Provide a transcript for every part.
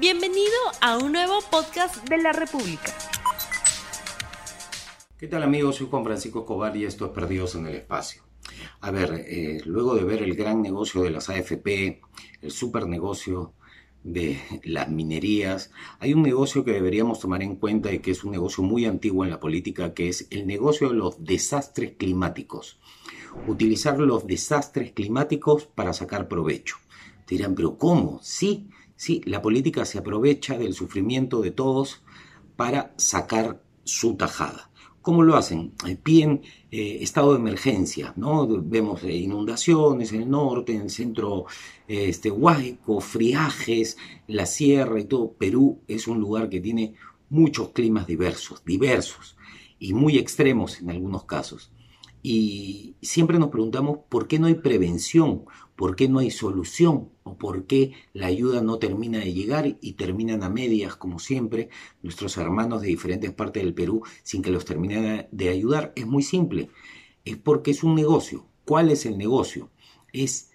Bienvenido a un nuevo podcast de la República. ¿Qué tal amigos? Soy Juan Francisco Escobar y esto es Perdidos en el Espacio. A ver, eh, luego de ver el gran negocio de las AFP, el super negocio de las minerías, hay un negocio que deberíamos tomar en cuenta y que es un negocio muy antiguo en la política, que es el negocio de los desastres climáticos. Utilizar los desastres climáticos para sacar provecho. dirán, pero ¿cómo? Sí, Sí, la política se aprovecha del sufrimiento de todos para sacar su tajada. ¿Cómo lo hacen? Eh, piden eh, estado de emergencia, ¿no? Vemos eh, inundaciones en el norte, en el centro este, Huayco, friajes, la sierra y todo. Perú es un lugar que tiene muchos climas diversos, diversos y muy extremos en algunos casos. Y siempre nos preguntamos por qué no hay prevención, por qué no hay solución por qué la ayuda no termina de llegar y terminan a medias, como siempre, nuestros hermanos de diferentes partes del Perú sin que los terminen de ayudar. Es muy simple, es porque es un negocio. ¿Cuál es el negocio? Es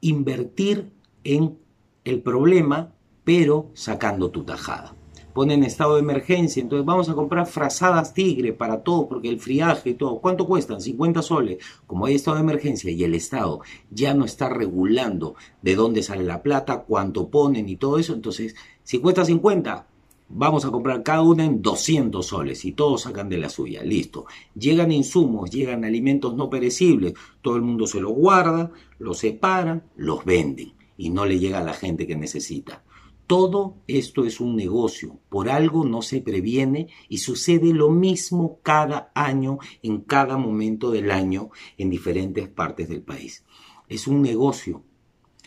invertir en el problema, pero sacando tu tajada ponen estado de emergencia, entonces vamos a comprar frazadas tigre para todo, porque el friaje y todo, ¿cuánto cuestan? 50 soles. Como hay estado de emergencia y el Estado ya no está regulando de dónde sale la plata, cuánto ponen y todo eso, entonces si cuesta 50, vamos a comprar cada una en 200 soles y todos sacan de la suya, listo. Llegan insumos, llegan alimentos no perecibles, todo el mundo se los guarda, los separan, los venden y no le llega a la gente que necesita. Todo esto es un negocio, por algo no se previene y sucede lo mismo cada año, en cada momento del año, en diferentes partes del país. Es un negocio,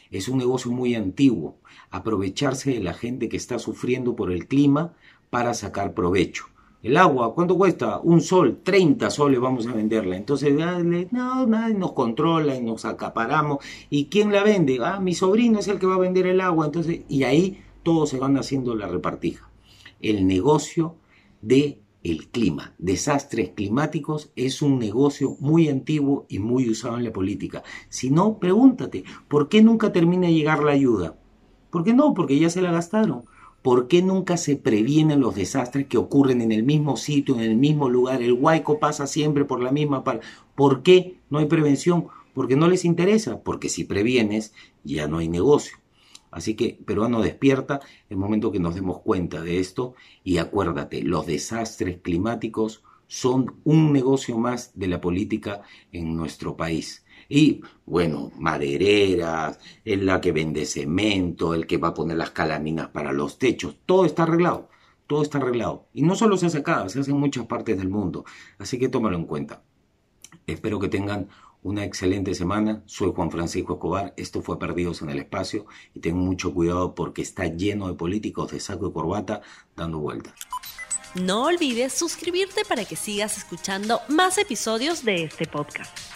es un negocio muy antiguo, aprovecharse de la gente que está sufriendo por el clima para sacar provecho. El agua, ¿cuánto cuesta? Un sol, 30 soles vamos a venderla. Entonces, no, nadie nos controla y nos acaparamos. ¿Y quién la vende? Ah, mi sobrino es el que va a vender el agua. Entonces, y ahí todos se van haciendo la repartija. El negocio de el clima, desastres climáticos, es un negocio muy antiguo y muy usado en la política. Si no, pregúntate, ¿por qué nunca termina de llegar la ayuda? ¿Por qué no? Porque ya se la gastaron. ¿Por qué nunca se previenen los desastres que ocurren en el mismo sitio, en el mismo lugar? El huaico pasa siempre por la misma parte. ¿Por qué no hay prevención? Porque no les interesa. Porque si previenes, ya no hay negocio. Así que, peruano, despierta el momento que nos demos cuenta de esto y acuérdate, los desastres climáticos son un negocio más de la política en nuestro país. Y bueno, madereras, el la que vende cemento, el que va a poner las calaminas para los techos, todo está arreglado, todo está arreglado. Y no solo se hace acá, se hace en muchas partes del mundo. Así que tómalo en cuenta. Espero que tengan una excelente semana. Soy Juan Francisco Escobar. Esto fue Perdidos en el Espacio y tengo mucho cuidado porque está lleno de políticos de saco y corbata dando vueltas. No olvides suscribirte para que sigas escuchando más episodios de este podcast.